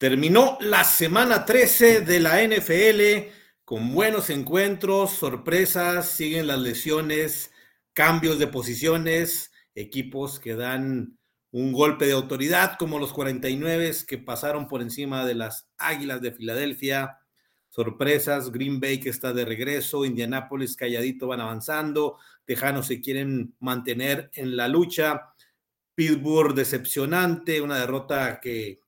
Terminó la semana 13 de la NFL con buenos encuentros, sorpresas, siguen las lesiones, cambios de posiciones, equipos que dan un golpe de autoridad como los 49 que pasaron por encima de las Águilas de Filadelfia. Sorpresas, Green Bay que está de regreso, Indianápolis calladito van avanzando, Tejanos se quieren mantener en la lucha, Pittsburgh decepcionante, una derrota que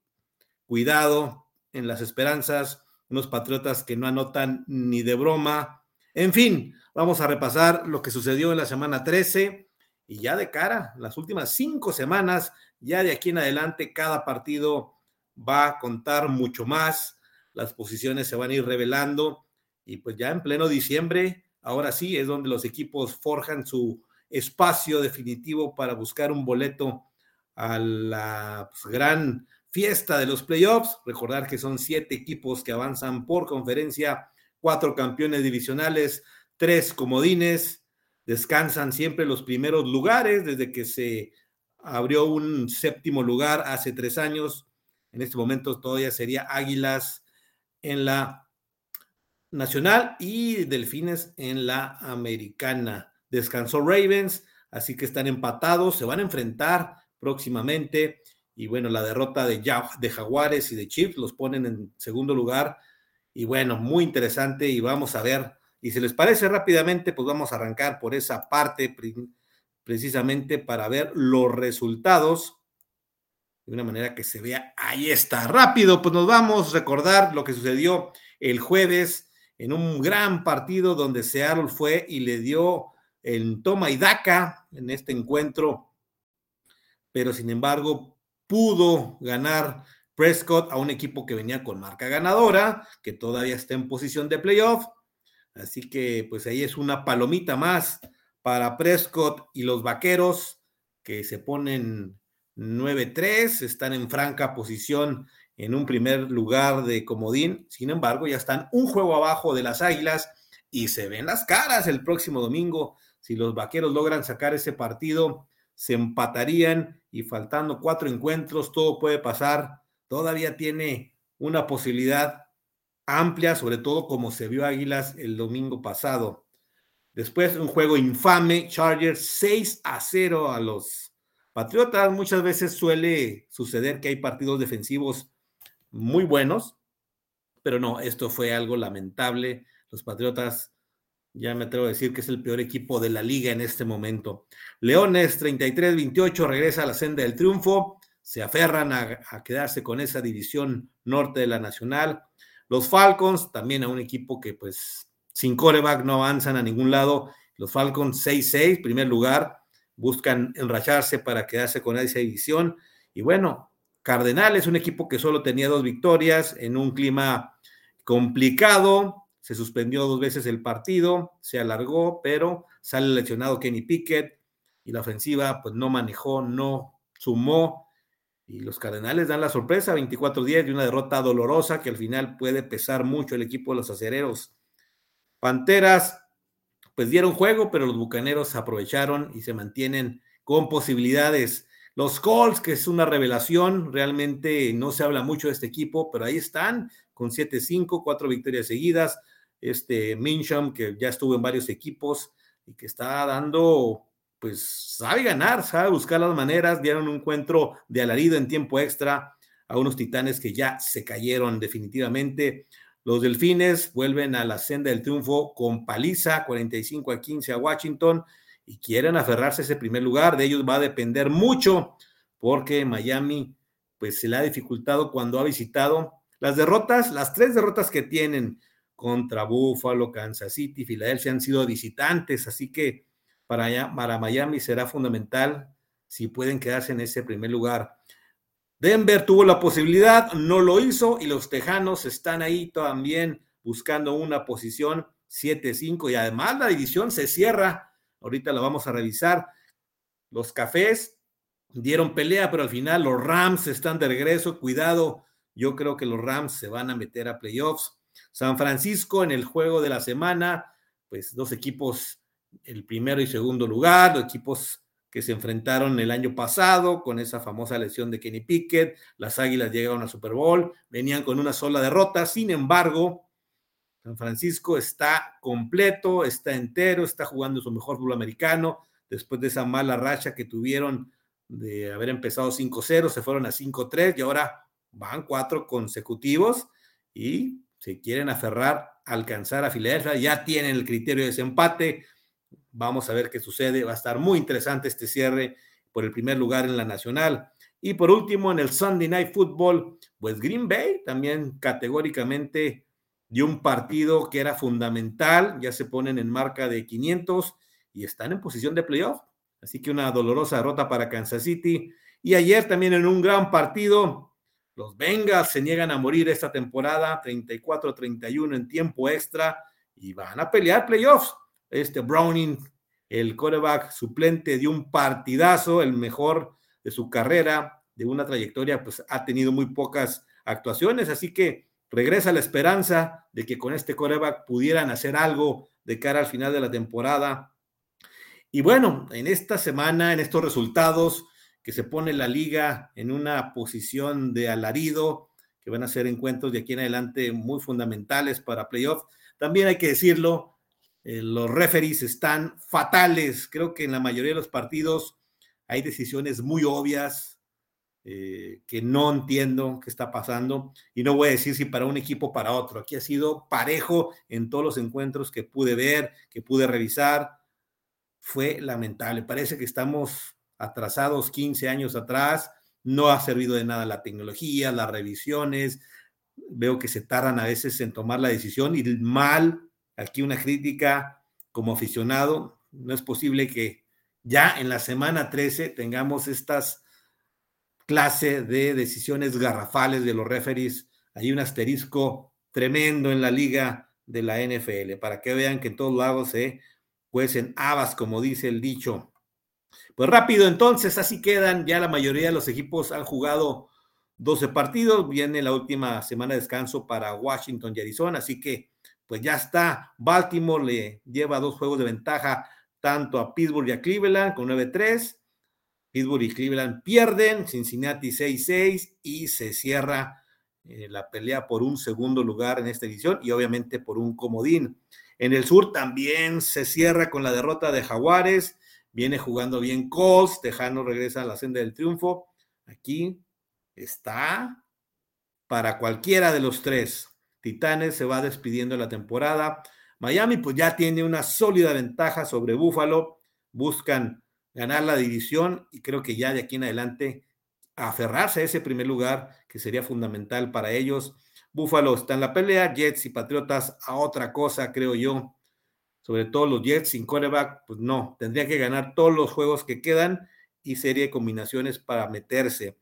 cuidado en las esperanzas, unos patriotas que no anotan ni de broma. En fin, vamos a repasar lo que sucedió en la semana 13 y ya de cara, las últimas cinco semanas, ya de aquí en adelante, cada partido va a contar mucho más, las posiciones se van a ir revelando y pues ya en pleno diciembre, ahora sí es donde los equipos forjan su espacio definitivo para buscar un boleto a la pues, gran fiesta de los playoffs. Recordar que son siete equipos que avanzan por conferencia, cuatro campeones divisionales, tres comodines, descansan siempre los primeros lugares desde que se abrió un séptimo lugar hace tres años. En este momento todavía sería Águilas en la nacional y Delfines en la americana. Descansó Ravens, así que están empatados, se van a enfrentar próximamente. Y bueno, la derrota de, de Jaguares y de Chiefs los ponen en segundo lugar. Y bueno, muy interesante y vamos a ver. Y si les parece rápidamente, pues vamos a arrancar por esa parte precisamente para ver los resultados de una manera que se vea. Ahí está, rápido, pues nos vamos a recordar lo que sucedió el jueves en un gran partido donde Seattle fue y le dio el toma y daca en este encuentro, pero sin embargo pudo ganar Prescott a un equipo que venía con marca ganadora, que todavía está en posición de playoff. Así que pues ahí es una palomita más para Prescott y los Vaqueros que se ponen 9-3, están en franca posición en un primer lugar de comodín. Sin embargo, ya están un juego abajo de las Águilas y se ven las caras el próximo domingo. Si los Vaqueros logran sacar ese partido, se empatarían y faltando cuatro encuentros, todo puede pasar. Todavía tiene una posibilidad amplia, sobre todo como se vio Águilas el domingo pasado. Después un juego infame, Chargers 6 a 0 a los Patriotas. Muchas veces suele suceder que hay partidos defensivos muy buenos, pero no, esto fue algo lamentable. Los Patriotas ya me atrevo a decir que es el peor equipo de la liga en este momento. Leones 33-28 regresa a la senda del triunfo. Se aferran a, quedarse con esa división norte de la nacional. Los Falcons, también a un equipo que pues sin coreback no avanzan a ningún lado. Los Falcons 6-6, primer lugar, buscan enracharse para quedarse con esa división. Y bueno, Cardenales, un equipo que solo tenía dos victorias en un clima complicado, se suspendió dos veces el partido, se alargó, pero sale lesionado Kenny Pickett y la ofensiva pues no manejó, no sumó y los Cardenales dan la sorpresa 24-10 de una derrota dolorosa que al final puede pesar mucho el equipo de los acereros. Panteras pues dieron juego, pero los Bucaneros aprovecharon y se mantienen con posibilidades. Los Colts, que es una revelación, realmente no se habla mucho de este equipo, pero ahí están con 7-5, cuatro victorias seguidas este Minsham, que ya estuvo en varios equipos y que está dando, pues sabe ganar, sabe buscar las maneras, dieron un encuentro de alarido en tiempo extra a unos titanes que ya se cayeron definitivamente. Los delfines vuelven a la senda del triunfo con paliza, 45 a 15 a Washington, y quieren aferrarse a ese primer lugar. De ellos va a depender mucho, porque Miami, pues se le ha dificultado cuando ha visitado. Las derrotas, las tres derrotas que tienen contra Buffalo, Kansas City, Filadelfia han sido visitantes, así que para, para Miami será fundamental si pueden quedarse en ese primer lugar. Denver tuvo la posibilidad, no lo hizo y los Tejanos están ahí también buscando una posición 7-5 y además la división se cierra. Ahorita la vamos a revisar. Los Cafés dieron pelea, pero al final los Rams están de regreso. Cuidado, yo creo que los Rams se van a meter a playoffs. San Francisco en el juego de la semana, pues dos equipos, el primero y segundo lugar, dos equipos que se enfrentaron el año pasado con esa famosa lesión de Kenny Pickett. Las Águilas llegaron a Super Bowl, venían con una sola derrota. Sin embargo, San Francisco está completo, está entero, está jugando su mejor fútbol americano después de esa mala racha que tuvieron de haber empezado 5-0, se fueron a 5-3 y ahora van cuatro consecutivos y se quieren aferrar alcanzar a Filadelfia. Ya tienen el criterio de desempate. Vamos a ver qué sucede. Va a estar muy interesante este cierre por el primer lugar en la nacional. Y por último, en el Sunday Night Football, pues Green Bay también categóricamente dio un partido que era fundamental. Ya se ponen en marca de 500 y están en posición de playoff. Así que una dolorosa derrota para Kansas City. Y ayer también en un gran partido, los Bengals se niegan a morir esta temporada, 34-31 en tiempo extra, y van a pelear playoffs este Browning, el quarterback suplente, de un partidazo, el mejor de su carrera, de una trayectoria, pues ha tenido muy pocas actuaciones, así que regresa la esperanza de que con este quarterback pudieran hacer algo de cara al final de la temporada. Y bueno, en esta semana, en estos resultados, que se pone la liga en una posición de alarido, que van a ser encuentros de aquí en adelante muy fundamentales para playoff. También hay que decirlo, eh, los referees están fatales. Creo que en la mayoría de los partidos hay decisiones muy obvias eh, que no entiendo qué está pasando. Y no voy a decir si para un equipo o para otro. Aquí ha sido parejo en todos los encuentros que pude ver, que pude revisar. Fue lamentable. Parece que estamos atrasados 15 años atrás. No ha servido de nada la tecnología, las revisiones. Veo que se tardan a veces en tomar la decisión y mal aquí una crítica como aficionado. No es posible que ya en la semana 13 tengamos estas clase de decisiones garrafales de los referees. Hay un asterisco tremendo en la liga de la NFL, para que vean que en todos lados se cuecen habas, como dice el dicho. Pues rápido, entonces, así quedan. Ya la mayoría de los equipos han jugado 12 partidos. Viene la última semana de descanso para Washington y Arizona, así que pues ya está. Baltimore le lleva dos juegos de ventaja tanto a Pittsburgh y a Cleveland con 9-3. Pittsburgh y Cleveland pierden, Cincinnati 6-6 y se cierra eh, la pelea por un segundo lugar en esta edición y obviamente por un comodín. En el sur también se cierra con la derrota de Jaguares, viene jugando bien Colts, Tejano regresa a la senda del triunfo. Aquí está para cualquiera de los tres. Titanes se va despidiendo la temporada. Miami pues ya tiene una sólida ventaja sobre Búfalo. Buscan ganar la división y creo que ya de aquí en adelante aferrarse a ese primer lugar que sería fundamental para ellos. Búfalo está en la pelea, Jets y Patriotas a otra cosa, creo yo. Sobre todo los Jets sin quarterback, pues no, tendría que ganar todos los juegos que quedan y serie de combinaciones para meterse.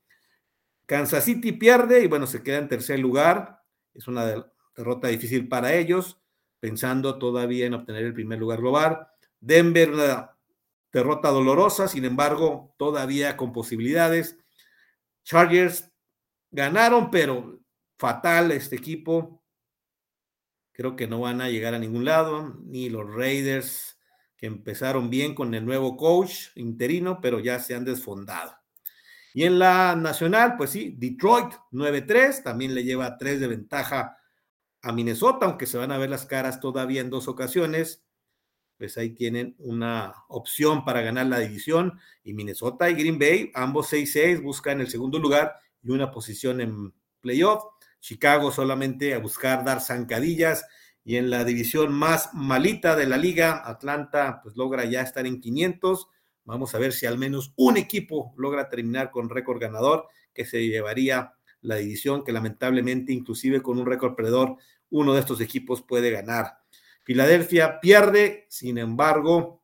Kansas City pierde y bueno, se queda en tercer lugar. Es una derrota difícil para ellos, pensando todavía en obtener el primer lugar global. Denver, una derrota dolorosa, sin embargo, todavía con posibilidades. Chargers ganaron, pero fatal este equipo. Creo que no van a llegar a ningún lado, ni los Raiders, que empezaron bien con el nuevo coach interino, pero ya se han desfondado. Y en la nacional, pues sí, Detroit 9-3, también le lleva 3 de ventaja a Minnesota, aunque se van a ver las caras todavía en dos ocasiones. Pues ahí tienen una opción para ganar la división. Y Minnesota y Green Bay, ambos 6-6, buscan el segundo lugar y una posición en playoff. Chicago solamente a buscar dar zancadillas. Y en la división más malita de la liga, Atlanta pues logra ya estar en 500 Vamos a ver si al menos un equipo logra terminar con récord ganador, que se llevaría la división, que lamentablemente, inclusive con un récord perdedor, uno de estos equipos puede ganar. Filadelfia pierde, sin embargo,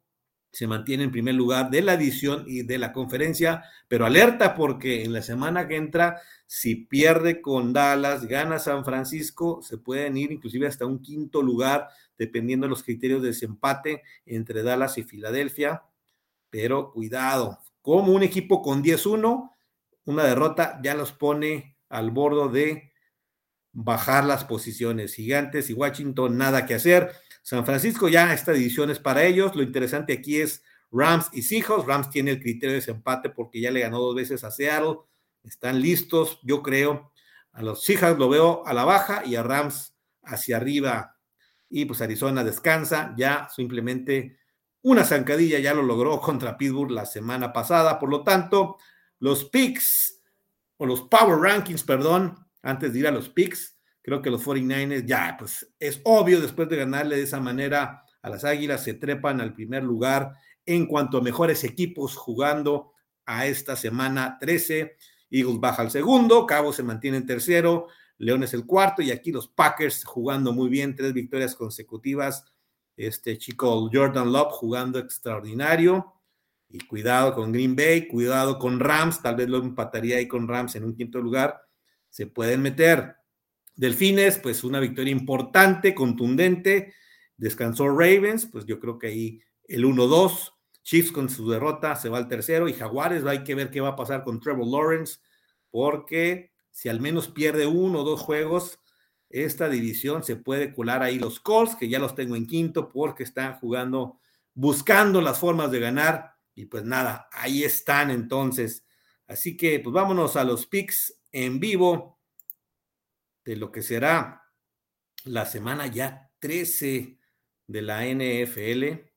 se mantiene en primer lugar de la edición y de la conferencia, pero alerta porque en la semana que entra, si pierde con Dallas, gana San Francisco, se pueden ir inclusive hasta un quinto lugar, dependiendo de los criterios de desempate entre Dallas y Filadelfia pero cuidado, como un equipo con 10-1, una derrota ya los pone al borde de bajar las posiciones. Gigantes y Washington, nada que hacer. San Francisco ya esta división es para ellos. Lo interesante aquí es Rams y Seahawks. Rams tiene el criterio de desempate porque ya le ganó dos veces a Seattle. Están listos, yo creo. A los Seahawks lo veo a la baja y a Rams hacia arriba. Y pues Arizona descansa, ya simplemente una zancadilla ya lo logró contra Pittsburgh la semana pasada. Por lo tanto, los picks o los power rankings, perdón, antes de ir a los picks, creo que los 49ers ya, pues es obvio, después de ganarle de esa manera a las Águilas, se trepan al primer lugar en cuanto a mejores equipos jugando a esta semana 13. Eagles baja al segundo, Cabo se mantiene en tercero, León es el cuarto y aquí los Packers jugando muy bien, tres victorias consecutivas. Este chico Jordan Love jugando extraordinario. Y cuidado con Green Bay, cuidado con Rams, tal vez lo empataría ahí con Rams en un quinto lugar. Se pueden meter. Delfines, pues una victoria importante, contundente. Descansó Ravens, pues yo creo que ahí el 1-2. Chiefs con su derrota se va al tercero y Jaguares hay que ver qué va a pasar con Trevor Lawrence, porque si al menos pierde uno o dos juegos, esta división se puede colar ahí los Colts, que ya los tengo en quinto porque están jugando, buscando las formas de ganar y pues nada, ahí están entonces. Así que pues vámonos a los picks en vivo de lo que será la semana ya 13 de la NFL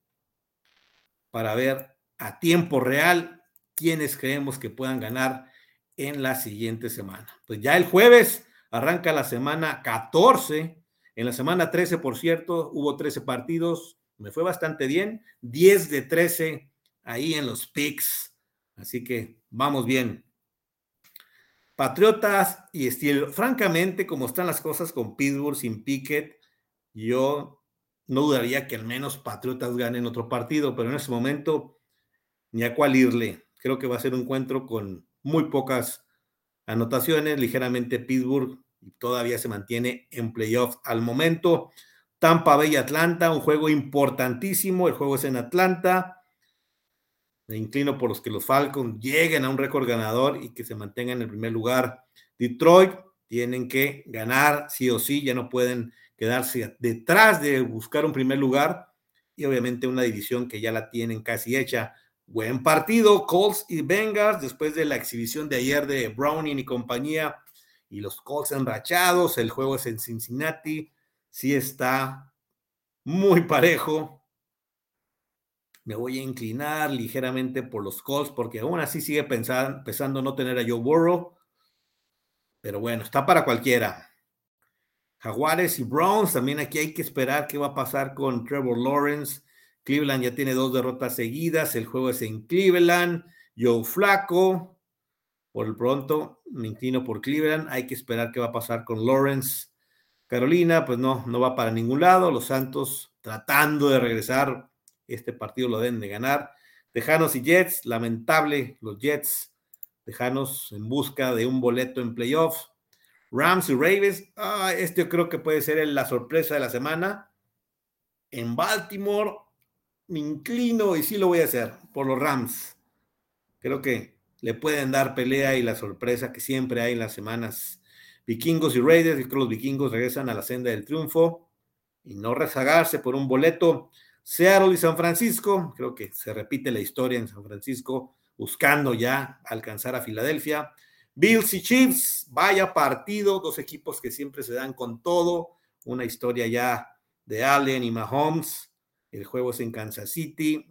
para ver a tiempo real quiénes creemos que puedan ganar en la siguiente semana. Pues ya el jueves arranca la semana 14. En la semana 13, por cierto, hubo 13 partidos. Me fue bastante bien. 10 de 13 ahí en los picks. Así que vamos bien. Patriotas y estilo. Francamente, como están las cosas con Pittsburgh sin Pickett, yo no dudaría que al menos Patriotas ganen otro partido, pero en ese momento ni a cuál irle. Creo que va a ser un encuentro con muy pocas anotaciones, ligeramente Pittsburgh todavía se mantiene en playoffs al momento. Tampa Bay Atlanta, un juego importantísimo, el juego es en Atlanta. Me inclino por los que los Falcons lleguen a un récord ganador y que se mantengan en el primer lugar. Detroit tienen que ganar sí o sí, ya no pueden quedarse detrás de buscar un primer lugar y obviamente una división que ya la tienen casi hecha. Buen partido, Colts y Bengals, después de la exhibición de ayer de Browning y compañía, y los Colts enrachados, el juego es en Cincinnati, sí está muy parejo, me voy a inclinar ligeramente por los Colts, porque aún así sigue pensando, pensando no tener a Joe Burrow. Pero bueno, está para cualquiera. Jaguares y Browns, también aquí hay que esperar qué va a pasar con Trevor Lawrence. Cleveland ya tiene dos derrotas seguidas, el juego es en Cleveland. Joe Flaco, por el pronto me inclino por Cleveland, hay que esperar qué va a pasar con Lawrence. Carolina, pues no, no va para ningún lado. Los Santos tratando de regresar este partido lo deben de ganar. Tejanos y Jets, lamentable, los Jets, Tejanos en busca de un boleto en playoffs. Rams y Ravens, ah, este yo creo que puede ser la sorpresa de la semana. En Baltimore, me inclino y sí lo voy a hacer por los Rams. Creo que le pueden dar pelea y la sorpresa que siempre hay en las semanas. Vikingos y Raiders, creo que los vikingos regresan a la senda del triunfo y no rezagarse por un boleto. Seattle y San Francisco, creo que se repite la historia en San Francisco, buscando ya alcanzar a Filadelfia. Bills y Chiefs, vaya partido, dos equipos que siempre se dan con todo, una historia ya de Allen y Mahomes, el juego es en Kansas City,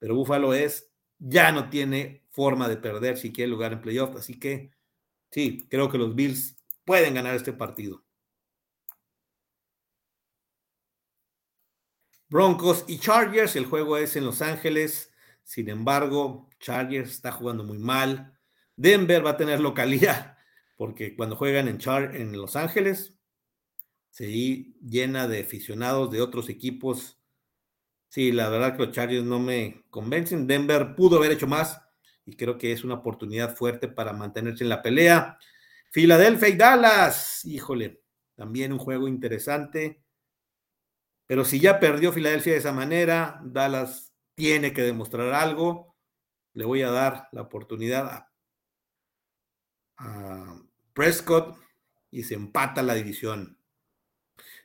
pero Buffalo es, ya no tiene forma de perder si quiere lugar en playoff, así que sí, creo que los Bills pueden ganar este partido. Broncos y Chargers, el juego es en Los Ángeles, sin embargo, Chargers está jugando muy mal. Denver va a tener localidad, porque cuando juegan en, Char en Los Ángeles, se llena de aficionados de otros equipos. Sí, la verdad que los Chargers no me convencen. Denver pudo haber hecho más y creo que es una oportunidad fuerte para mantenerse en la pelea. Filadelfia y Dallas, híjole, también un juego interesante. Pero si ya perdió Filadelfia de esa manera, Dallas tiene que demostrar algo. Le voy a dar la oportunidad a, Prescott y se empata la división.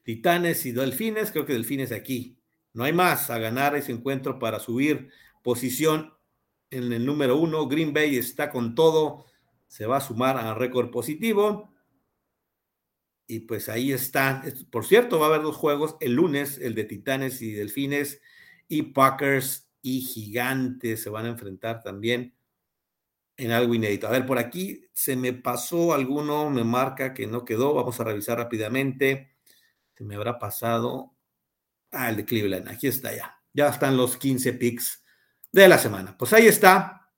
Titanes y Delfines, creo que Delfines aquí. No hay más a ganar ese encuentro para subir posición en el número uno. Green Bay está con todo, se va a sumar a récord positivo. Y pues ahí está. Por cierto, va a haber dos juegos el lunes, el de Titanes y Delfines, y Packers y Gigantes se van a enfrentar también en algo inédito. A ver, por aquí se me pasó alguno, me marca que no quedó. Vamos a revisar rápidamente. Se me habrá pasado. Ah, el de Cleveland. Aquí está ya. Ya están los 15 picks de la semana. Pues ahí está.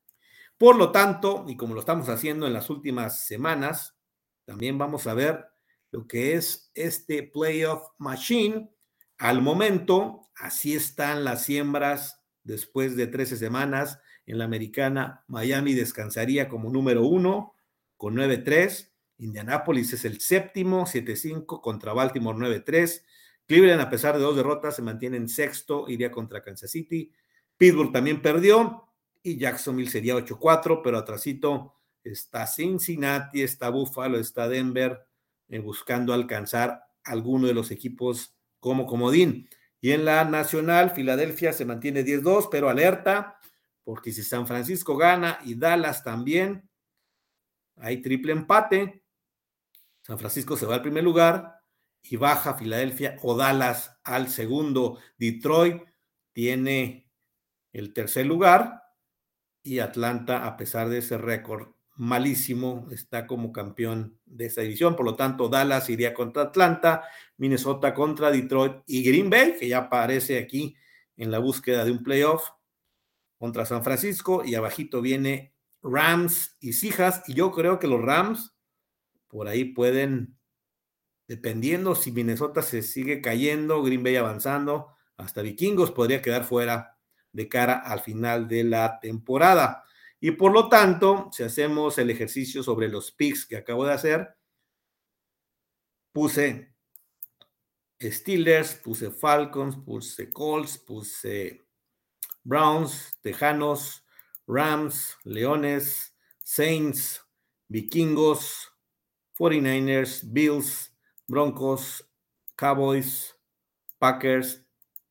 Por lo tanto, y como lo estamos haciendo en las últimas semanas, también vamos a ver lo que es este playoff machine. Al momento, así están las siembras después de 13 semanas. En la americana, Miami descansaría como número uno con 9-3. Indianápolis es el séptimo, 7-5 contra Baltimore 9-3. Cleveland, a pesar de dos derrotas, se mantiene en sexto, iría contra Kansas City. Pittsburgh también perdió y Jacksonville sería 8-4, pero atrasito está Cincinnati, está Buffalo, está Denver, eh, buscando alcanzar alguno de los equipos como comodín. Y en la nacional, Filadelfia se mantiene 10-2, pero alerta, porque si San Francisco gana y Dallas también, hay triple empate. San Francisco se va al primer lugar y baja Filadelfia o Dallas al segundo. Detroit tiene el tercer lugar y Atlanta, a pesar de ese récord malísimo, está como campeón de esa división. Por lo tanto, Dallas iría contra Atlanta, Minnesota contra Detroit y Green Bay, que ya aparece aquí en la búsqueda de un playoff, contra San Francisco y abajito viene Rams y Cijas. Y yo creo que los Rams por ahí pueden, dependiendo si Minnesota se sigue cayendo, Green Bay avanzando, hasta Vikingos podría quedar fuera de cara al final de la temporada. Y por lo tanto, si hacemos el ejercicio sobre los picks que acabo de hacer, puse Steelers, puse Falcons, puse Colts, puse Browns, Tejanos, Rams, Leones, Saints, Vikingos, 49ers, Bills, Broncos, Cowboys, Packers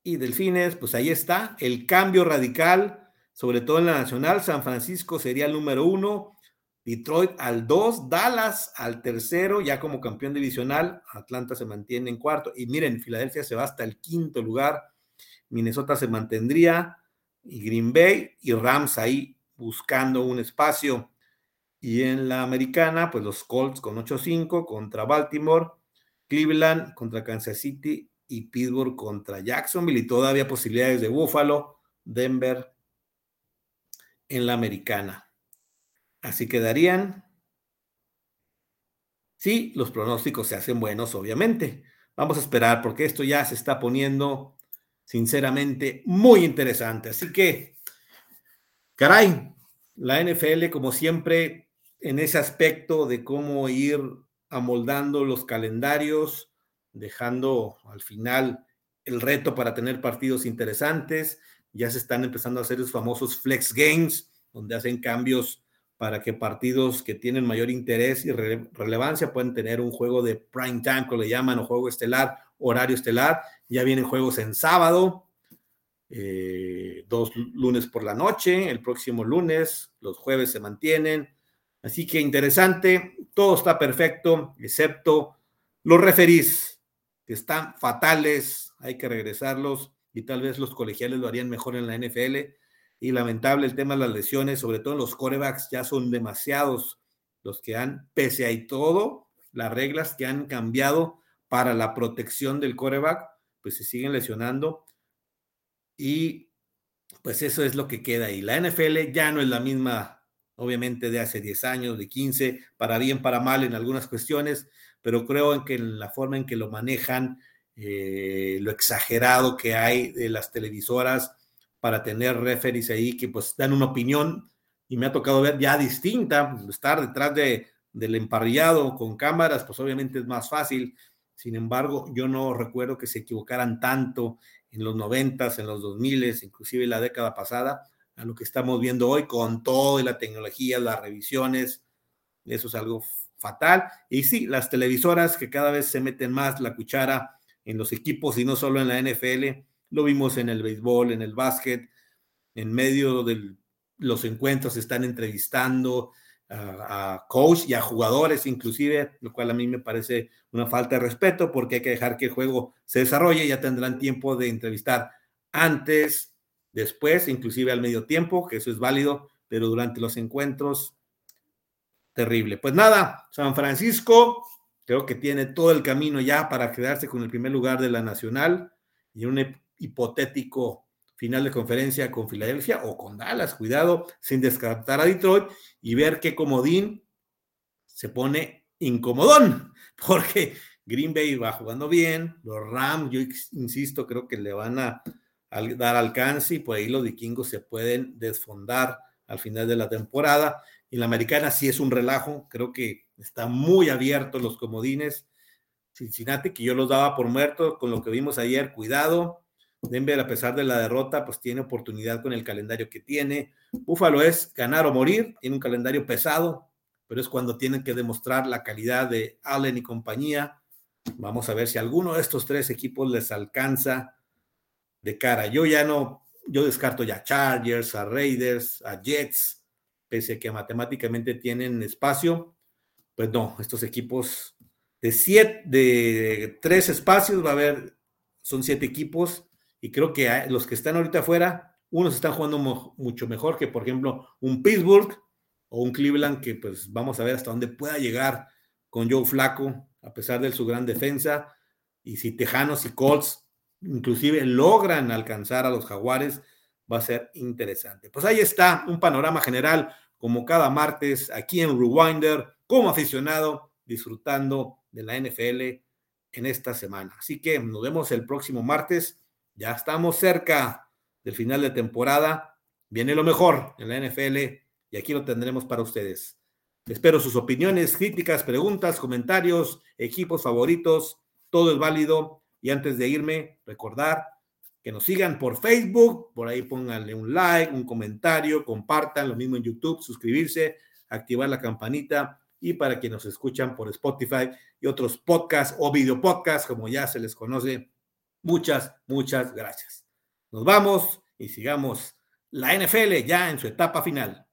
y Delfines, pues ahí está el cambio radical, sobre todo en la nacional. San Francisco sería el número uno, Detroit al dos, Dallas al tercero, ya como campeón divisional, Atlanta se mantiene en cuarto y miren, Filadelfia se va hasta el quinto lugar, Minnesota se mantendría y Green Bay y Rams ahí buscando un espacio. Y en la americana, pues los Colts con 8-5 contra Baltimore, Cleveland contra Kansas City y Pittsburgh contra Jacksonville y todavía posibilidades de Buffalo, Denver en la americana. Así quedarían. Sí, los pronósticos se hacen buenos, obviamente. Vamos a esperar porque esto ya se está poniendo, sinceramente, muy interesante. Así que, caray, la NFL, como siempre, en ese aspecto de cómo ir amoldando los calendarios, dejando al final el reto para tener partidos interesantes. Ya se están empezando a hacer los famosos flex games, donde hacen cambios para que partidos que tienen mayor interés y relevancia puedan tener un juego de prime time, que le llaman, o juego estelar, horario estelar. Ya vienen juegos en sábado, eh, dos lunes por la noche, el próximo lunes, los jueves se mantienen. Así que interesante, todo está perfecto, excepto los referís están fatales, hay que regresarlos y tal vez los colegiales lo harían mejor en la NFL. Y lamentable el tema de las lesiones, sobre todo en los corebacks, ya son demasiados los que han, pese a todo, las reglas que han cambiado para la protección del coreback, pues se siguen lesionando. Y pues eso es lo que queda ahí. La NFL ya no es la misma, obviamente, de hace 10 años, de 15, para bien, para mal en algunas cuestiones pero creo en que la forma en que lo manejan, eh, lo exagerado que hay de las televisoras para tener referees ahí que pues dan una opinión y me ha tocado ver ya distinta, pues, estar detrás de, del emparrillado con cámaras, pues obviamente es más fácil. Sin embargo, yo no recuerdo que se equivocaran tanto en los noventas, en los dos miles, inclusive la década pasada, a lo que estamos viendo hoy con toda la tecnología, las revisiones. Eso es algo fatal. Y sí, las televisoras que cada vez se meten más la cuchara en los equipos y no solo en la NFL, lo vimos en el béisbol, en el básquet, en medio de los encuentros están entrevistando a, a, coach y a jugadores inclusive, lo cual a mí me parece una falta de respeto porque hay que dejar que el juego se desarrolle, ya tendrán tiempo de entrevistar antes, después, inclusive al medio tiempo, que eso es válido, pero durante los encuentros, terrible. Pues nada, San Francisco creo que tiene todo el camino ya para quedarse con el primer lugar de la nacional y un hipotético final de conferencia con Filadelfia o con Dallas, cuidado, sin descartar a Detroit y ver qué comodín se pone incomodón, porque Green Bay va jugando bien, los Rams, yo insisto, creo que le van a, a dar alcance y por ahí los vikingos se pueden desfondar al final de la temporada. Y la americana sí es un relajo, creo que está muy abierto los comodines. Cincinnati, que yo los daba por muertos con lo que vimos ayer, cuidado. Denver, a pesar de la derrota, pues tiene oportunidad con el calendario que tiene. Búfalo es ganar o morir, tiene un calendario pesado, pero es cuando tienen que demostrar la calidad de Allen y compañía. Vamos a ver si alguno de estos tres equipos les alcanza de cara. Yo ya no, yo descarto ya a Chargers, a Raiders, a Jets, pese a que matemáticamente tienen espacio pues no, estos equipos de siete, de tres espacios va a haber, son siete equipos y creo que los que están ahorita afuera, unos están jugando mucho mejor que, por ejemplo, un Pittsburgh o un Cleveland que pues vamos a ver hasta dónde pueda llegar con Joe Flaco, a pesar de su gran defensa, y si Tejanos y Colts inclusive logran alcanzar a los Jaguares, va a ser interesante. Pues ahí está un panorama general, como cada martes, aquí en Rewinder como aficionado disfrutando de la NFL en esta semana. Así que nos vemos el próximo martes. Ya estamos cerca del final de temporada. Viene lo mejor en la NFL y aquí lo tendremos para ustedes. Espero sus opiniones, críticas, preguntas, comentarios, equipos favoritos. Todo es válido. Y antes de irme, recordar que nos sigan por Facebook. Por ahí pónganle un like, un comentario, compartan. Lo mismo en YouTube, suscribirse, activar la campanita y para quienes nos escuchan por Spotify y otros podcasts o video podcasts, como ya se les conoce. Muchas, muchas gracias. Nos vamos y sigamos la NFL ya en su etapa final.